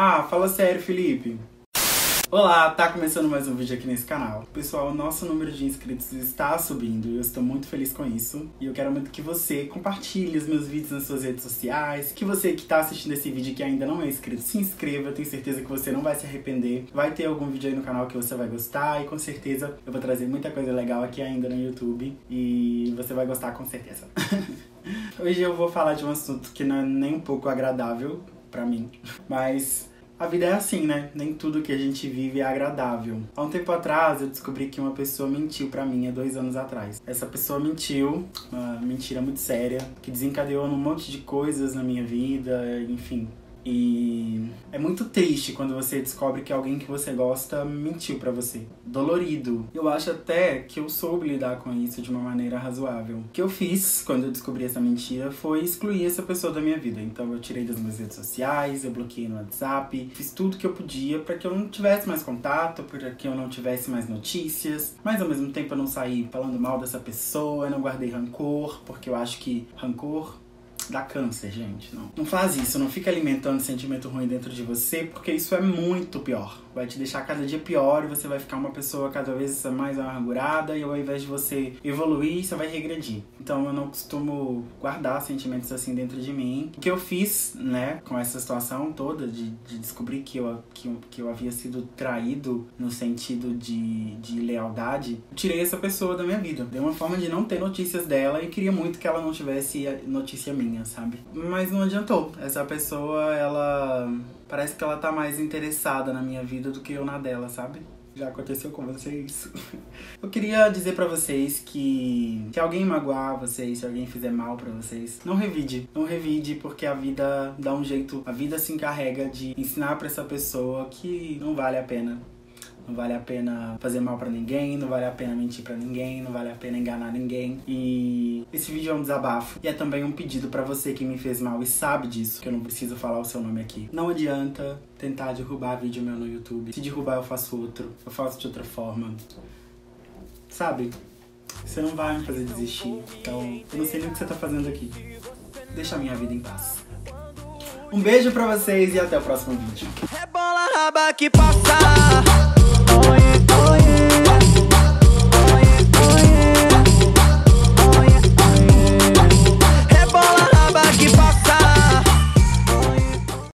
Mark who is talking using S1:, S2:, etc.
S1: Ah, fala sério, Felipe. Olá, tá começando mais um vídeo aqui nesse canal. Pessoal, o nosso número de inscritos está subindo e eu estou muito feliz com isso. E eu quero muito que você compartilhe os meus vídeos nas suas redes sociais, que você que está assistindo esse vídeo que ainda não é inscrito, se inscreva, eu tenho certeza que você não vai se arrepender. Vai ter algum vídeo aí no canal que você vai gostar e com certeza eu vou trazer muita coisa legal aqui ainda no YouTube e você vai gostar com certeza. Hoje eu vou falar de um assunto que não é nem um pouco agradável para mim, mas a vida é assim, né? Nem tudo que a gente vive é agradável. Há um tempo atrás eu descobri que uma pessoa mentiu para mim há dois anos atrás. Essa pessoa mentiu, uma mentira muito séria, que desencadeou um monte de coisas na minha vida, enfim. E é muito triste quando você descobre que alguém que você gosta mentiu para você. Dolorido. Eu acho até que eu soube lidar com isso de uma maneira razoável. O que eu fiz quando eu descobri essa mentira foi excluir essa pessoa da minha vida. Então eu tirei das minhas redes sociais, eu bloqueei no WhatsApp, fiz tudo que eu podia para que eu não tivesse mais contato, para que eu não tivesse mais notícias. Mas ao mesmo tempo eu não saí falando mal dessa pessoa, eu não guardei rancor, porque eu acho que rancor dá câncer, gente. Não. não faz isso, não fica alimentando sentimento ruim dentro de você, porque isso é muito pior. Vai te deixar cada dia pior e você vai ficar uma pessoa cada vez mais amargurada e ao invés de você evoluir, você vai regredir. Então eu não costumo guardar sentimentos assim dentro de mim. O que eu fiz, né, com essa situação toda de, de descobrir que eu, que, que eu havia sido traído no sentido de, de lealdade, tirei essa pessoa da minha vida. Deu uma forma de não ter notícias dela e queria muito que ela não tivesse notícia minha sabe? Mas não adiantou. Essa pessoa, ela. Parece que ela tá mais interessada na minha vida do que eu na dela, sabe? Já aconteceu com vocês? Eu queria dizer para vocês que se alguém magoar vocês, se alguém fizer mal para vocês, não revide. Não revide porque a vida dá um jeito, a vida se encarrega de ensinar para essa pessoa que não vale a pena não vale a pena fazer mal para ninguém, não vale a pena mentir para ninguém, não vale a pena enganar ninguém. E esse vídeo é um desabafo e é também um pedido para você que me fez mal e sabe disso, que eu não preciso falar o seu nome aqui. Não adianta tentar derrubar vídeo meu no YouTube. Se derrubar eu faço outro, eu faço de outra forma. Sabe? Você não vai me fazer desistir. Então, eu não sei nem o que você tá fazendo aqui. Deixa a minha vida em paz. Um beijo pra vocês e até o próximo vídeo.
S2: Rebola raba que passa